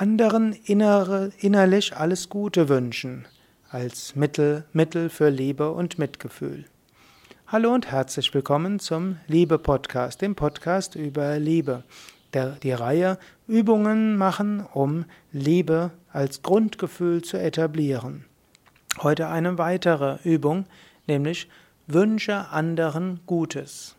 anderen innere, innerlich alles Gute wünschen, als Mittel, Mittel für Liebe und Mitgefühl. Hallo und herzlich willkommen zum Liebe-Podcast, dem Podcast über Liebe. Der, die Reihe Übungen machen, um Liebe als Grundgefühl zu etablieren. Heute eine weitere Übung, nämlich Wünsche anderen Gutes.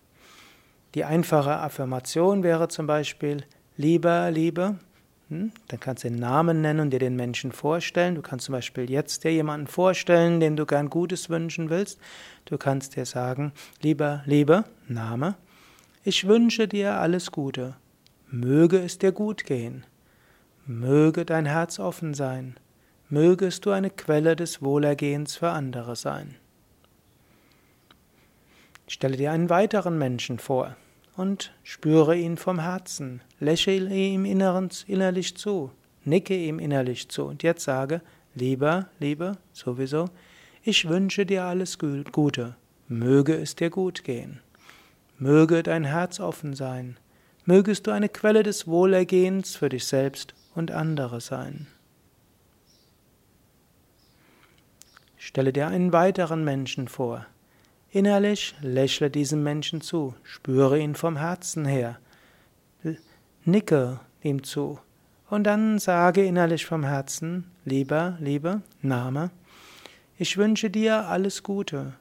Die einfache Affirmation wäre zum Beispiel Lieber, Liebe, hm? Dann kannst du den Namen nennen und dir den Menschen vorstellen. Du kannst zum Beispiel jetzt dir jemanden vorstellen, dem du gern Gutes wünschen willst. Du kannst dir sagen, lieber, Liebe, Name, ich wünsche dir alles Gute. Möge es dir gut gehen. Möge dein Herz offen sein. Mögest du eine Quelle des Wohlergehens für andere sein. Stelle dir einen weiteren Menschen vor und spüre ihn vom Herzen, lächle ihm innerlich zu, nicke ihm innerlich zu und jetzt sage, lieber, lieber, sowieso, ich wünsche dir alles Gute, möge es dir gut gehen, möge dein Herz offen sein, mögest du eine Quelle des Wohlergehens für dich selbst und andere sein. Stelle dir einen weiteren Menschen vor, Innerlich lächle diesem Menschen zu, spüre ihn vom Herzen her, nicke ihm zu. Und dann sage innerlich vom Herzen, lieber, liebe, Name, ich wünsche dir alles Gute,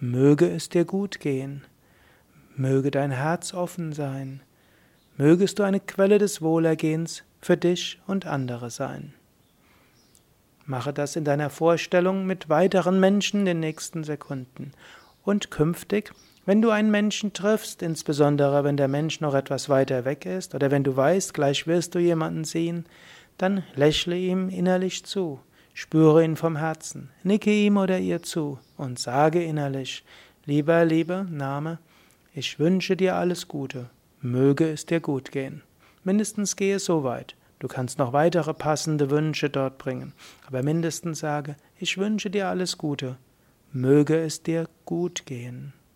möge es dir gut gehen, möge dein Herz offen sein, mögest du eine Quelle des Wohlergehens für dich und andere sein. Mache das in deiner Vorstellung mit weiteren Menschen in den nächsten Sekunden und künftig, wenn du einen Menschen triffst, insbesondere wenn der Mensch noch etwas weiter weg ist oder wenn du weißt, gleich wirst du jemanden sehen, dann lächle ihm innerlich zu, spüre ihn vom Herzen, nicke ihm oder ihr zu und sage innerlich, lieber, lieber Name, ich wünsche dir alles Gute, möge es dir gut gehen. Mindestens gehe so weit. Du kannst noch weitere passende Wünsche dort bringen, aber mindestens sage, ich wünsche dir alles Gute, möge es dir gut gehen.